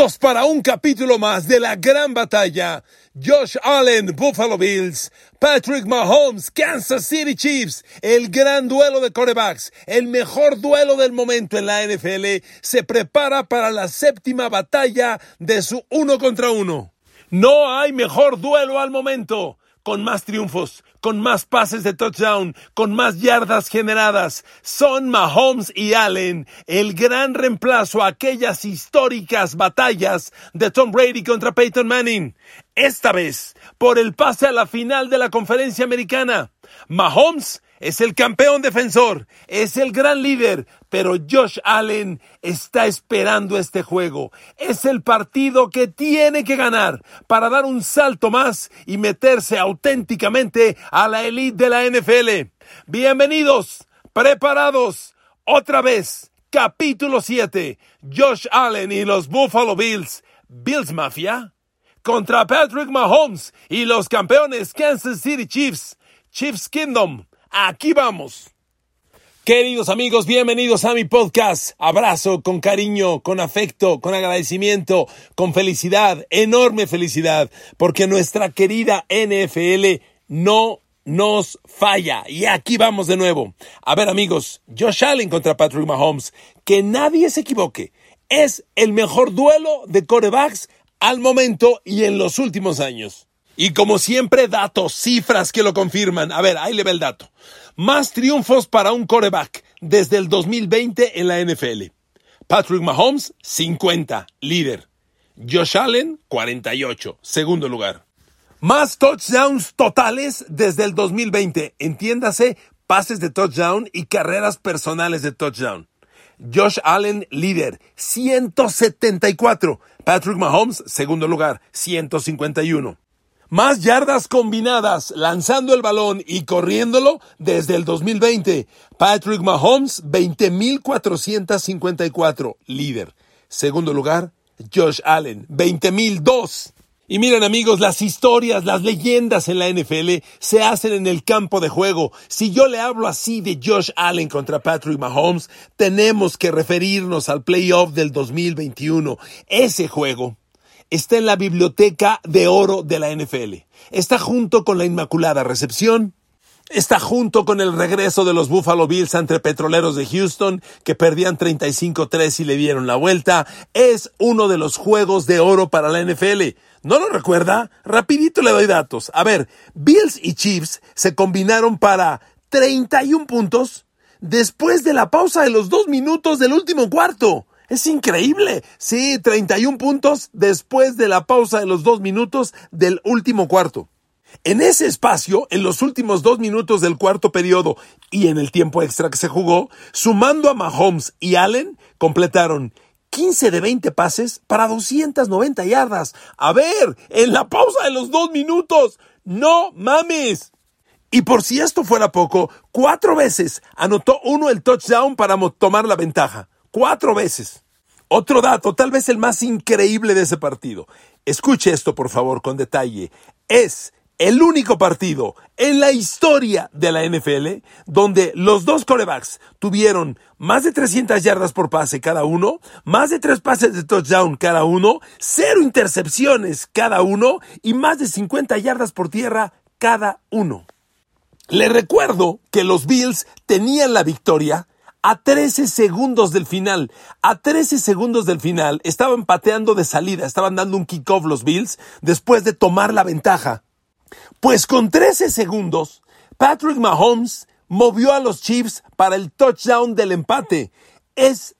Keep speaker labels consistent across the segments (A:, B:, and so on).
A: listos para un capítulo más de la gran batalla. Josh Allen, Buffalo Bills, Patrick Mahomes, Kansas City Chiefs, el gran duelo de corebacks, el mejor duelo del momento en la NFL, se prepara para la séptima batalla de su uno contra uno. No hay mejor duelo al momento con más triunfos, con más pases de touchdown, con más yardas generadas. Son Mahomes y Allen el gran reemplazo a aquellas históricas batallas de Tom Brady contra Peyton Manning. Esta vez, por el pase a la final de la conferencia americana. Mahomes es el campeón defensor, es el gran líder, pero Josh Allen está esperando este juego. Es el partido que tiene que ganar para dar un salto más y meterse auténticamente a la elite de la NFL. Bienvenidos, preparados, otra vez, capítulo 7, Josh Allen y los Buffalo Bills, Bills Mafia, contra Patrick Mahomes y los campeones Kansas City Chiefs, Chiefs Kingdom. Aquí vamos. Queridos amigos, bienvenidos a mi podcast. Abrazo con cariño, con afecto, con agradecimiento, con felicidad, enorme felicidad, porque nuestra querida NFL no nos falla. Y aquí vamos de nuevo. A ver amigos, Josh Allen contra Patrick Mahomes. Que nadie se equivoque. Es el mejor duelo de corebacks al momento y en los últimos años. Y como siempre, datos, cifras que lo confirman. A ver, ahí le ve el dato. Más triunfos para un coreback desde el 2020 en la NFL. Patrick Mahomes, 50, líder. Josh Allen, 48, segundo lugar. Más touchdowns totales desde el 2020. Entiéndase, pases de touchdown y carreras personales de touchdown. Josh Allen, líder, 174. Patrick Mahomes, segundo lugar, 151. Más yardas combinadas lanzando el balón y corriéndolo desde el 2020. Patrick Mahomes, 20.454, líder. Segundo lugar, Josh Allen, 20.002. Y miren amigos, las historias, las leyendas en la NFL se hacen en el campo de juego. Si yo le hablo así de Josh Allen contra Patrick Mahomes, tenemos que referirnos al playoff del 2021. Ese juego está en la biblioteca de oro de la NFL. Está junto con la Inmaculada Recepción. Está junto con el regreso de los Buffalo Bills entre Petroleros de Houston, que perdían 35-3 y le dieron la vuelta. Es uno de los juegos de oro para la NFL. ¿No lo recuerda? Rapidito le doy datos. A ver, Bills y Chiefs se combinaron para 31 puntos después de la pausa de los dos minutos del último cuarto. Es increíble. Sí, 31 puntos después de la pausa de los dos minutos del último cuarto. En ese espacio, en los últimos dos minutos del cuarto periodo y en el tiempo extra que se jugó, sumando a Mahomes y Allen, completaron 15 de 20 pases para 290 yardas. A ver, en la pausa de los dos minutos. No mames. Y por si esto fuera poco, cuatro veces anotó uno el touchdown para tomar la ventaja. Cuatro veces. Otro dato, tal vez el más increíble de ese partido. Escuche esto, por favor, con detalle. Es el único partido en la historia de la NFL donde los dos corebacks tuvieron más de 300 yardas por pase cada uno, más de tres pases de touchdown cada uno, cero intercepciones cada uno y más de 50 yardas por tierra cada uno. Le recuerdo que los Bills tenían la victoria a 13 segundos del final, a 13 segundos del final, estaban pateando de salida, estaban dando un kickoff los Bills después de tomar la ventaja. Pues con 13 segundos, Patrick Mahomes movió a los Chiefs para el touchdown del empate. Es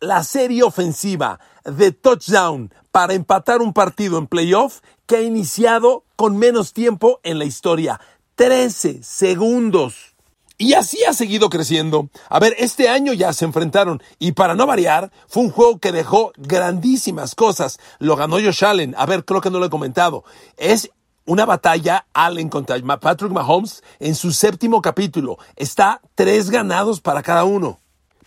A: la serie ofensiva de touchdown para empatar un partido en playoff que ha iniciado con menos tiempo en la historia. 13 segundos. Y así ha seguido creciendo. A ver, este año ya se enfrentaron y para no variar, fue un juego que dejó grandísimas cosas. Lo ganó Josh Allen. A ver, creo que no lo he comentado. Es una batalla Allen contra Patrick Mahomes en su séptimo capítulo. Está tres ganados para cada uno.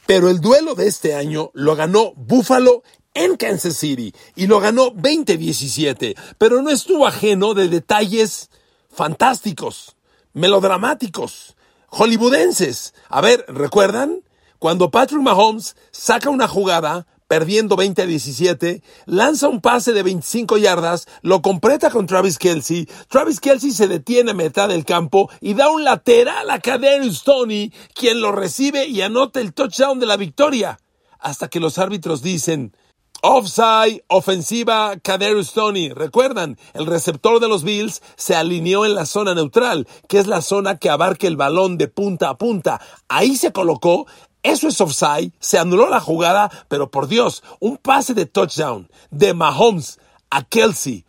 A: Pero el duelo de este año lo ganó Buffalo en Kansas City y lo ganó 20-17. Pero no estuvo ajeno de detalles fantásticos, melodramáticos hollywoodenses. A ver, ¿recuerdan? Cuando Patrick Mahomes saca una jugada perdiendo 20 a 17, lanza un pase de 25 yardas, lo completa con Travis Kelsey. Travis Kelsey se detiene a mitad del campo y da un lateral a Kaderius Tony, quien lo recibe y anota el touchdown de la victoria. Hasta que los árbitros dicen, Offside, ofensiva, Kaderius Tony. Recuerdan, el receptor de los Bills se alineó en la zona neutral, que es la zona que abarca el balón de punta a punta. Ahí se colocó. Eso es offside. Se anuló la jugada, pero por Dios, un pase de touchdown de Mahomes a Kelsey.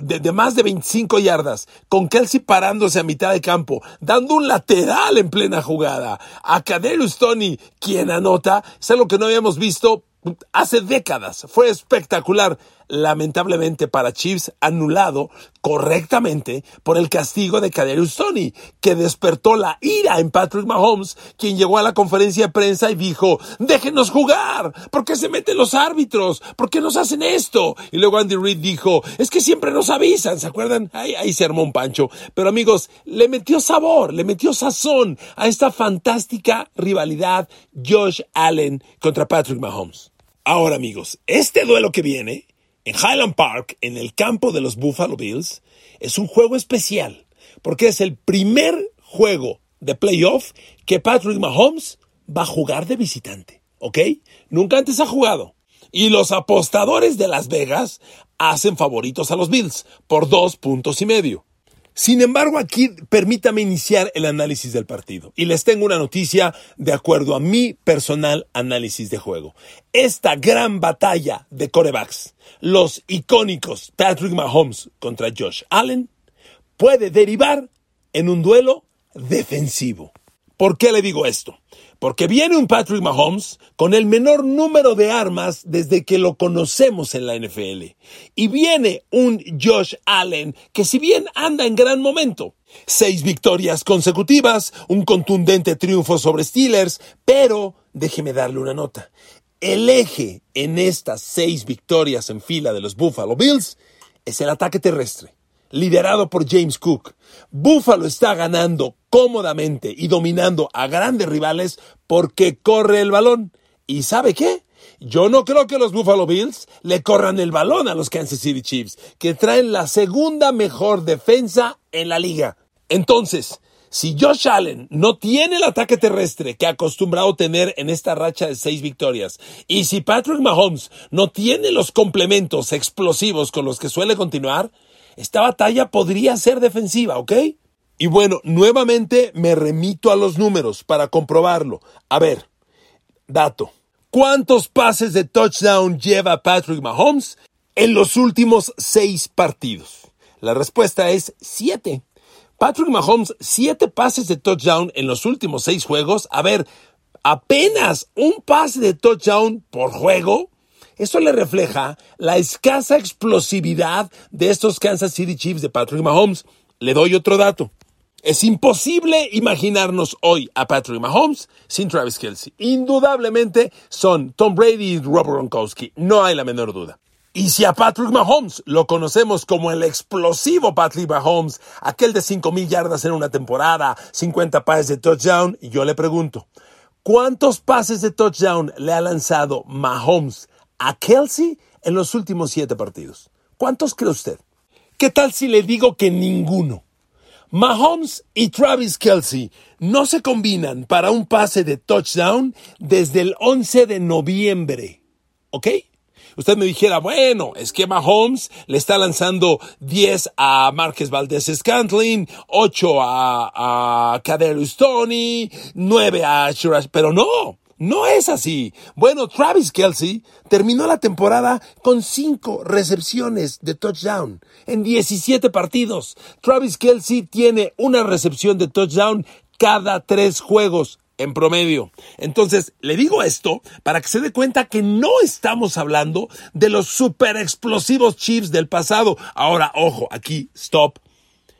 A: De, más de 25 yardas, con Kelsey parándose a mitad de campo, dando un lateral en plena jugada. A Kaderius Tony, quien anota, es algo que no habíamos visto hace décadas. Fue espectacular. Lamentablemente para Chiefs, anulado correctamente por el castigo de Kaderius Tony, que despertó la ira en Patrick Mahomes, quien llegó a la conferencia de prensa y dijo, déjenos jugar, ¿por qué se meten los árbitros? ¿Por qué nos hacen esto? Y luego Andy Reid dijo, es que siempre nos avisan, ¿se acuerdan? Ahí, ahí se armó un pancho. Pero amigos, le metió sabor, le metió sazón a esta fantástica rivalidad Josh Allen contra Patrick Mahomes. Ahora amigos, este duelo que viene en Highland Park, en el campo de los Buffalo Bills, es un juego especial, porque es el primer juego de playoff que Patrick Mahomes va a jugar de visitante, ¿ok? Nunca antes ha jugado. Y los apostadores de Las Vegas hacen favoritos a los Bills por dos puntos y medio. Sin embargo, aquí permítame iniciar el análisis del partido. Y les tengo una noticia de acuerdo a mi personal análisis de juego. Esta gran batalla de corebacks, los icónicos Patrick Mahomes contra Josh Allen, puede derivar en un duelo defensivo. ¿Por qué le digo esto? Porque viene un Patrick Mahomes con el menor número de armas desde que lo conocemos en la NFL. Y viene un Josh Allen que si bien anda en gran momento, seis victorias consecutivas, un contundente triunfo sobre Steelers, pero déjeme darle una nota. El eje en estas seis victorias en fila de los Buffalo Bills es el ataque terrestre liderado por James Cook. Buffalo está ganando cómodamente y dominando a grandes rivales porque corre el balón. ¿Y sabe qué? Yo no creo que los Buffalo Bills le corran el balón a los Kansas City Chiefs, que traen la segunda mejor defensa en la liga. Entonces, si Josh Allen no tiene el ataque terrestre que ha acostumbrado tener en esta racha de seis victorias, y si Patrick Mahomes no tiene los complementos explosivos con los que suele continuar, esta batalla podría ser defensiva, ¿ok? Y bueno, nuevamente me remito a los números para comprobarlo. A ver, dato. ¿Cuántos pases de touchdown lleva Patrick Mahomes en los últimos seis partidos? La respuesta es siete. Patrick Mahomes, siete pases de touchdown en los últimos seis juegos. A ver, apenas un pase de touchdown por juego. Esto le refleja la escasa explosividad de estos Kansas City Chiefs de Patrick Mahomes. Le doy otro dato. Es imposible imaginarnos hoy a Patrick Mahomes sin Travis Kelsey. Indudablemente son Tom Brady y Robert Gronkowski. No hay la menor duda. Y si a Patrick Mahomes lo conocemos como el explosivo Patrick Mahomes, aquel de 5.000 yardas en una temporada, 50 pases de touchdown, yo le pregunto, ¿cuántos pases de touchdown le ha lanzado Mahomes a Kelsey en los últimos siete partidos. ¿Cuántos cree usted? ¿Qué tal si le digo que ninguno? Mahomes y Travis Kelsey no se combinan para un pase de touchdown desde el 11 de noviembre. ¿Ok? Usted me dijera, bueno, es que Mahomes le está lanzando 10 a Márquez Valdez Scantling, 8 a, a Kaderius Tony, 9 a Shirash, pero no. No es así. Bueno, Travis Kelsey terminó la temporada con cinco recepciones de touchdown en 17 partidos. Travis Kelsey tiene una recepción de touchdown cada tres juegos en promedio. Entonces, le digo esto para que se dé cuenta que no estamos hablando de los super explosivos Chiefs del pasado. Ahora, ojo, aquí, stop.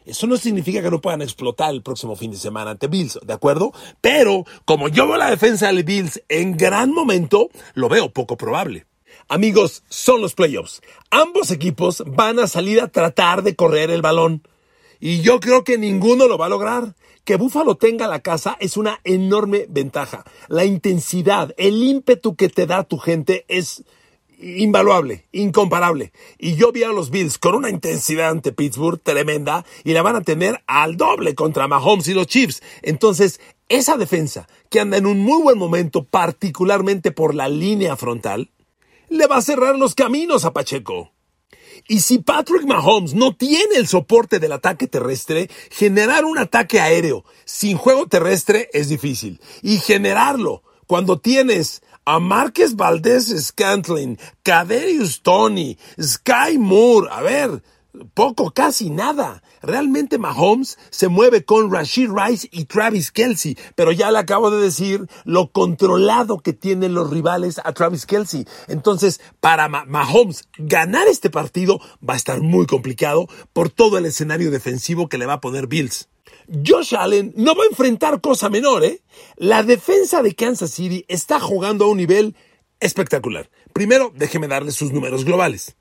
A: Eso no significa que no puedan explotar el próximo fin de semana ante Bills, ¿de acuerdo? Pero como yo veo la defensa de Bills en gran momento, lo veo poco probable. Amigos, son los playoffs. Ambos equipos van a salir a tratar de correr el balón. Y yo creo que ninguno lo va a lograr. Que Buffalo tenga la casa es una enorme ventaja. La intensidad, el ímpetu que te da tu gente es invaluable, incomparable. Y yo vi a los Bills con una intensidad ante Pittsburgh tremenda y la van a tener al doble contra Mahomes y los Chiefs. Entonces, esa defensa, que anda en un muy buen momento, particularmente por la línea frontal, le va a cerrar los caminos a Pacheco. Y si Patrick Mahomes no tiene el soporte del ataque terrestre, generar un ataque aéreo sin juego terrestre es difícil. Y generarlo cuando tienes a Márquez Valdés Scantling, Caderius Tony, Sky Moore, a ver, poco, casi nada. Realmente Mahomes se mueve con Rashid Rice y Travis Kelsey, pero ya le acabo de decir lo controlado que tienen los rivales a Travis Kelsey. Entonces, para Mahomes ganar este partido va a estar muy complicado por todo el escenario defensivo que le va a poner Bills. Josh Allen no va a enfrentar cosa menor, ¿eh? La defensa de Kansas City está jugando a un nivel espectacular. Primero, déjeme darle sus números globales.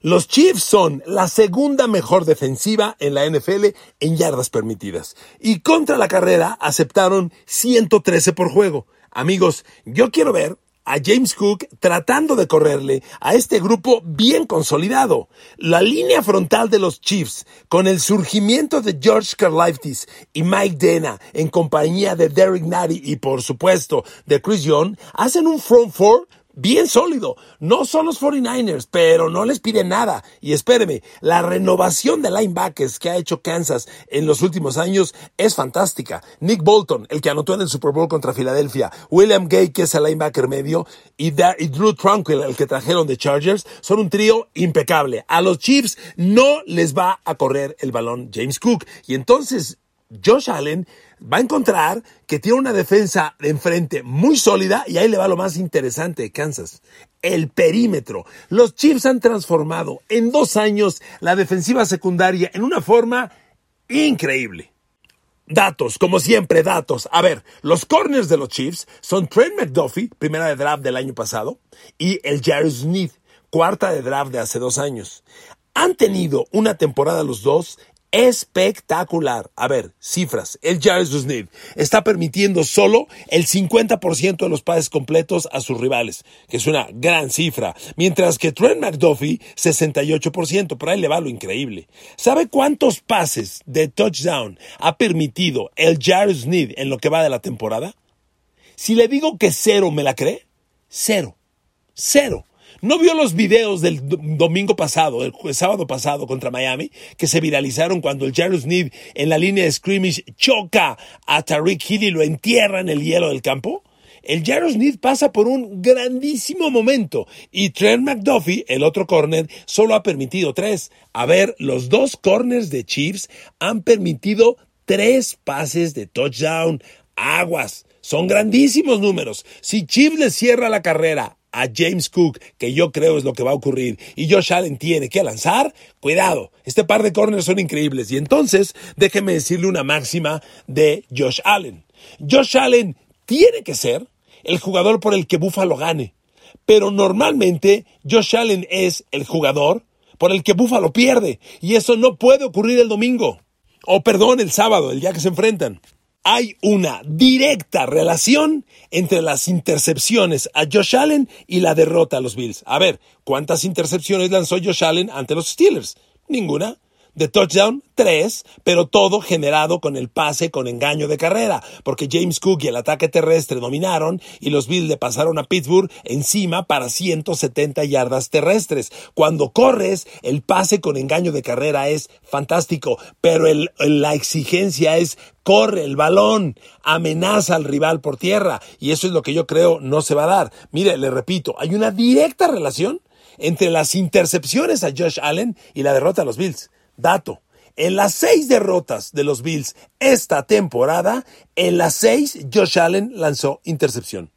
A: Los Chiefs son la segunda mejor defensiva en la NFL en yardas permitidas. Y contra la carrera aceptaron 113 por juego. Amigos, yo quiero ver a James Cook tratando de correrle a este grupo bien consolidado. La línea frontal de los Chiefs, con el surgimiento de George Karlaftis y Mike Dena en compañía de Derek Nady y por supuesto de Chris Young, hacen un front four bien sólido. No son los 49ers, pero no les pide nada. Y espéreme, la renovación de linebackers que ha hecho Kansas en los últimos años es fantástica. Nick Bolton, el que anotó en el Super Bowl contra Filadelfia, William Gay, que es el linebacker medio, y, Drew Tranquil, el que trajeron de Chargers, son un trío impecable. A los Chiefs no les va a correr el balón James Cook. Y entonces Josh Allen va a encontrar que tiene una defensa de enfrente muy sólida y ahí le va lo más interesante de Kansas. El perímetro. Los Chiefs han transformado en dos años la defensiva secundaria en una forma increíble. Datos, como siempre, datos. A ver, los corners de los Chiefs son Trent McDuffie, primera de draft del año pasado, y el Jared Smith, cuarta de draft de hace dos años. Han tenido una temporada los dos espectacular. A ver, cifras. El Jared Smith está permitiendo solo el 50% de los pases completos a sus rivales, que es una gran cifra. Mientras que Trent McDuffie, 68%. Por ahí le va lo increíble. ¿Sabe cuántos pases de touchdown ha permitido el Jared Smith en lo que va de la temporada? Si le digo que cero, ¿me la cree? Cero. Cero. ¿No vio los videos del domingo pasado, el sábado pasado contra Miami, que se viralizaron cuando el Jared Smith en la línea de scrimmage choca a Tariq Hill y lo entierra en el hielo del campo? El Jared Smith pasa por un grandísimo momento y Trent McDuffie, el otro corner, solo ha permitido tres. A ver, los dos corners de Chiefs han permitido tres pases de touchdown. Aguas. Son grandísimos números. Si Chiefs le cierra la carrera a James Cook, que yo creo es lo que va a ocurrir, y Josh Allen tiene que lanzar, cuidado, este par de corners son increíbles. Y entonces, déjeme decirle una máxima de Josh Allen. Josh Allen tiene que ser el jugador por el que Buffalo gane. Pero normalmente Josh Allen es el jugador por el que Buffalo pierde. Y eso no puede ocurrir el domingo. O perdón, el sábado, el día que se enfrentan hay una directa relación entre las intercepciones a Josh Allen y la derrota a los Bills. A ver, ¿cuántas intercepciones lanzó Josh Allen ante los Steelers? Ninguna de touchdown, tres, pero todo generado con el pase con engaño de carrera, porque James Cook y el ataque terrestre dominaron y los Bills le pasaron a Pittsburgh encima para 170 yardas terrestres. Cuando corres, el pase con engaño de carrera es fantástico, pero la exigencia es corre el balón, amenaza al rival por tierra, y eso es lo que yo creo no se va a dar. Mire, le repito, hay una directa relación entre las intercepciones a Josh Allen y la derrota a los Bills. Dato. En las seis derrotas de los Bills esta temporada, en las seis Josh Allen lanzó intercepción.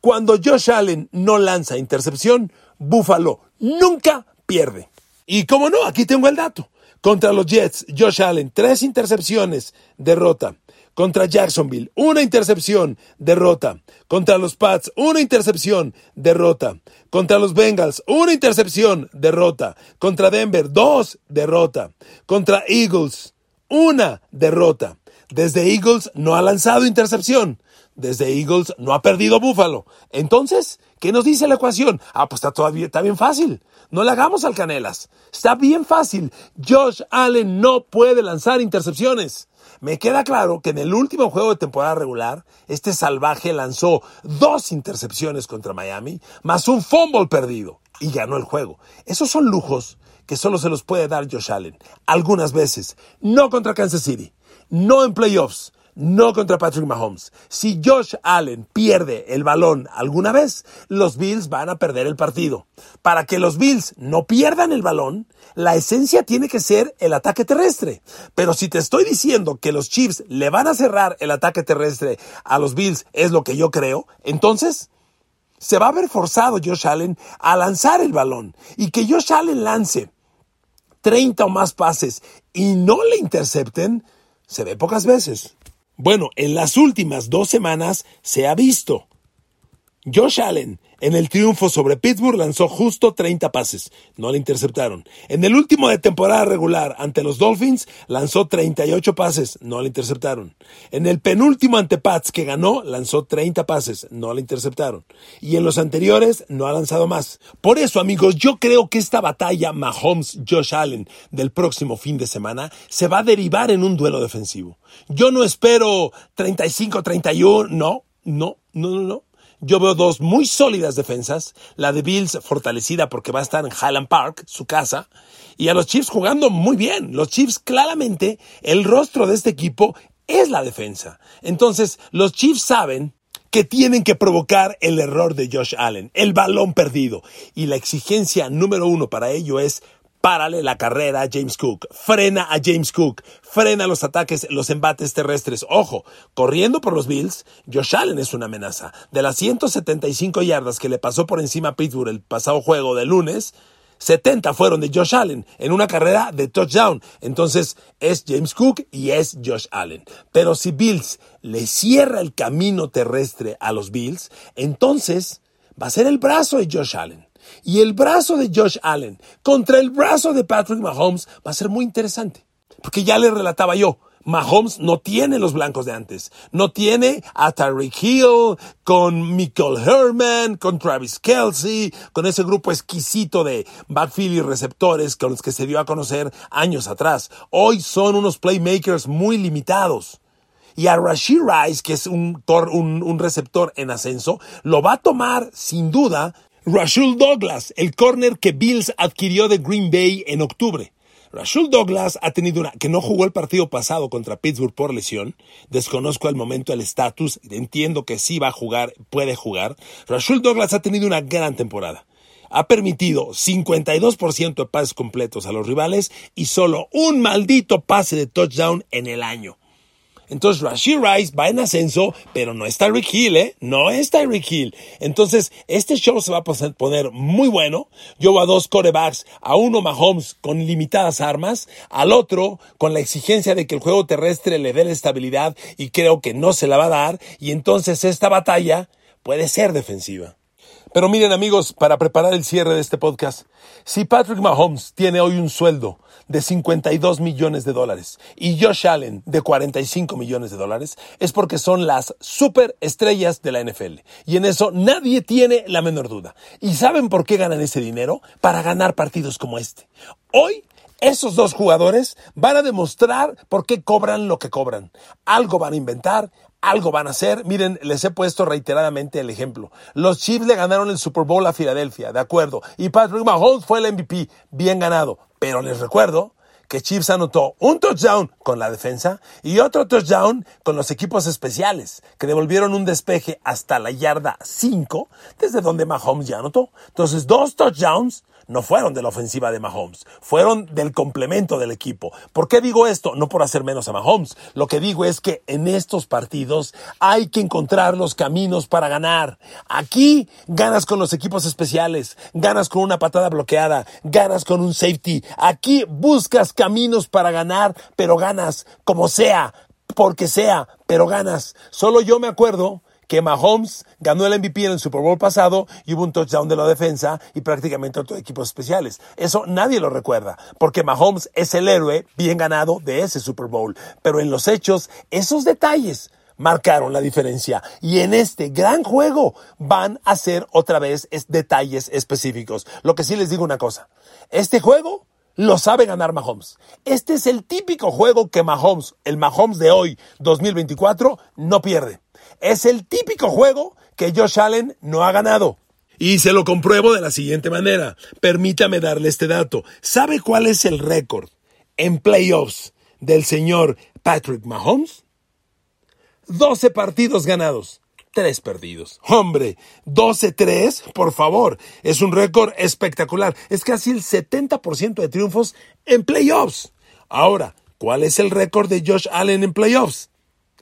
A: Cuando Josh Allen no lanza intercepción, Buffalo nunca pierde. Y como no, aquí tengo el dato. Contra los Jets, Josh Allen, tres intercepciones, derrota. Contra Jacksonville, una intercepción, derrota. Contra los Pats, una intercepción, derrota. Contra los Bengals, una intercepción, derrota. Contra Denver, dos, derrota. Contra Eagles, una derrota. Desde Eagles no ha lanzado intercepción. Desde Eagles no ha perdido Búfalo. Entonces, ¿qué nos dice la ecuación? Ah, pues está todavía, está bien fácil. No le hagamos al canelas. Está bien fácil. Josh Allen no puede lanzar intercepciones. Me queda claro que en el último juego de temporada regular, este salvaje lanzó dos intercepciones contra Miami, más un fumble perdido, y ganó el juego. Esos son lujos que solo se los puede dar Josh Allen. Algunas veces, no contra Kansas City, no en playoffs, no contra Patrick Mahomes. Si Josh Allen pierde el balón alguna vez, los Bills van a perder el partido. Para que los Bills no pierdan el balón, la esencia tiene que ser el ataque terrestre. Pero si te estoy diciendo que los Chiefs le van a cerrar el ataque terrestre a los Bills, es lo que yo creo, entonces se va a ver forzado Josh Allen a lanzar el balón. Y que Josh Allen lance 30 o más pases y no le intercepten, se ve pocas veces. Bueno, en las últimas dos semanas se ha visto. Josh Allen en el triunfo sobre Pittsburgh lanzó justo 30 pases, no le interceptaron. En el último de temporada regular ante los Dolphins lanzó 38 pases, no le interceptaron. En el penúltimo ante Pats que ganó lanzó 30 pases, no le interceptaron. Y en los anteriores no ha lanzado más. Por eso amigos, yo creo que esta batalla Mahomes-Josh Allen del próximo fin de semana se va a derivar en un duelo defensivo. Yo no espero 35-31, no, no, no, no, no. Yo veo dos muy sólidas defensas, la de Bills fortalecida porque va a estar en Highland Park, su casa, y a los Chiefs jugando muy bien. Los Chiefs claramente, el rostro de este equipo es la defensa. Entonces, los Chiefs saben que tienen que provocar el error de Josh Allen, el balón perdido. Y la exigencia número uno para ello es Párale la carrera a James Cook. Frena a James Cook. Frena los ataques, los embates terrestres. Ojo, corriendo por los Bills, Josh Allen es una amenaza. De las 175 yardas que le pasó por encima a Pittsburgh el pasado juego de lunes, 70 fueron de Josh Allen en una carrera de touchdown. Entonces es James Cook y es Josh Allen. Pero si Bills le cierra el camino terrestre a los Bills, entonces va a ser el brazo de Josh Allen y el brazo de Josh Allen contra el brazo de Patrick Mahomes va a ser muy interesante. Porque ya le relataba yo, Mahomes no tiene los blancos de antes. No tiene a Tyreek Hill, con Michael Herman, con Travis Kelsey, con ese grupo exquisito de backfield y receptores con los que se dio a conocer años atrás. Hoy son unos playmakers muy limitados. Y a Rashid Rice, que es un, un, un receptor en ascenso, lo va a tomar sin duda Rashul Douglas, el corner que Bills adquirió de Green Bay en octubre. Rashul Douglas ha tenido una, que no jugó el partido pasado contra Pittsburgh por lesión. Desconozco al momento el estatus. Entiendo que sí va a jugar, puede jugar. Rashul Douglas ha tenido una gran temporada. Ha permitido 52% de pases completos a los rivales y solo un maldito pase de touchdown en el año. Entonces Rashid Rice va en ascenso, pero no es Tyreek Hill, ¿eh? No es Tyreek Hill. Entonces, este show se va a poner muy bueno. Yo voy a dos corebacks, a uno Mahomes con limitadas armas, al otro con la exigencia de que el juego terrestre le dé la estabilidad y creo que no se la va a dar. Y entonces esta batalla puede ser defensiva. Pero miren amigos, para preparar el cierre de este podcast, si Patrick Mahomes tiene hoy un sueldo de 52 millones de dólares y Josh Allen de 45 millones de dólares, es porque son las superestrellas de la NFL. Y en eso nadie tiene la menor duda. ¿Y saben por qué ganan ese dinero? Para ganar partidos como este. Hoy esos dos jugadores van a demostrar por qué cobran lo que cobran. Algo van a inventar, algo van a hacer. Miren, les he puesto reiteradamente el ejemplo. Los Chiefs le ganaron el Super Bowl a Filadelfia, de acuerdo. Y Patrick Mahomes fue el MVP, bien ganado. Pero les recuerdo que Chiefs anotó un touchdown con la defensa y otro touchdown con los equipos especiales, que devolvieron un despeje hasta la yarda 5, desde donde Mahomes ya anotó. Entonces, dos touchdowns no fueron de la ofensiva de Mahomes, fueron del complemento del equipo. ¿Por qué digo esto? No por hacer menos a Mahomes. Lo que digo es que en estos partidos hay que encontrar los caminos para ganar. Aquí ganas con los equipos especiales, ganas con una patada bloqueada, ganas con un safety. Aquí buscas caminos para ganar, pero ganas como sea, porque sea, pero ganas. Solo yo me acuerdo que Mahomes ganó el MVP en el Super Bowl pasado y hubo un touchdown de la defensa y prácticamente otros equipos especiales. Eso nadie lo recuerda, porque Mahomes es el héroe bien ganado de ese Super Bowl. Pero en los hechos, esos detalles marcaron la diferencia. Y en este gran juego van a ser otra vez detalles específicos. Lo que sí les digo una cosa. Este juego lo sabe ganar Mahomes. Este es el típico juego que Mahomes, el Mahomes de hoy, 2024, no pierde. Es el típico juego que Josh Allen no ha ganado. Y se lo compruebo de la siguiente manera. Permítame darle este dato. ¿Sabe cuál es el récord en playoffs del señor Patrick Mahomes? 12 partidos ganados. 3 perdidos. Hombre, 12-3, por favor. Es un récord espectacular. Es casi el 70% de triunfos en playoffs. Ahora, ¿cuál es el récord de Josh Allen en playoffs?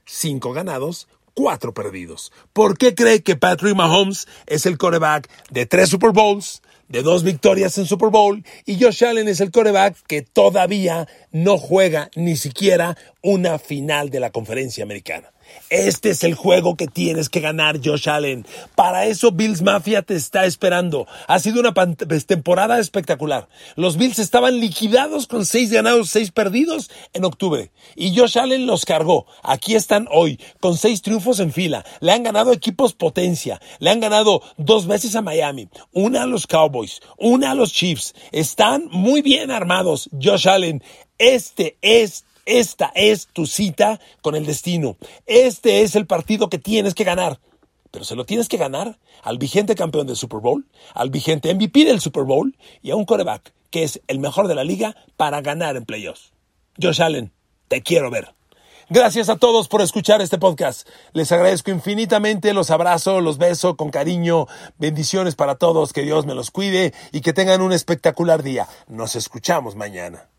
A: 5 ganados, 4 perdidos. ¿Por qué cree que Patrick Mahomes es el coreback de 3 Super Bowls, de 2 victorias en Super Bowl, y Josh Allen es el coreback que todavía no juega ni siquiera una final de la conferencia americana? Este es el juego que tienes que ganar, Josh Allen. Para eso Bills Mafia te está esperando. Ha sido una pues, temporada espectacular. Los Bills estaban liquidados con seis ganados, seis perdidos en octubre. Y Josh Allen los cargó. Aquí están hoy, con seis triunfos en fila. Le han ganado equipos potencia. Le han ganado dos veces a Miami, una a los Cowboys, una a los Chiefs. Están muy bien armados, Josh Allen. Este es esta es tu cita con el destino. Este es el partido que tienes que ganar. Pero se lo tienes que ganar al vigente campeón del Super Bowl, al vigente MVP del Super Bowl y a un coreback que es el mejor de la liga para ganar en playoffs. Josh Allen, te quiero ver. Gracias a todos por escuchar este podcast. Les agradezco infinitamente, los abrazo, los beso con cariño. Bendiciones para todos, que Dios me los cuide y que tengan un espectacular día. Nos escuchamos mañana.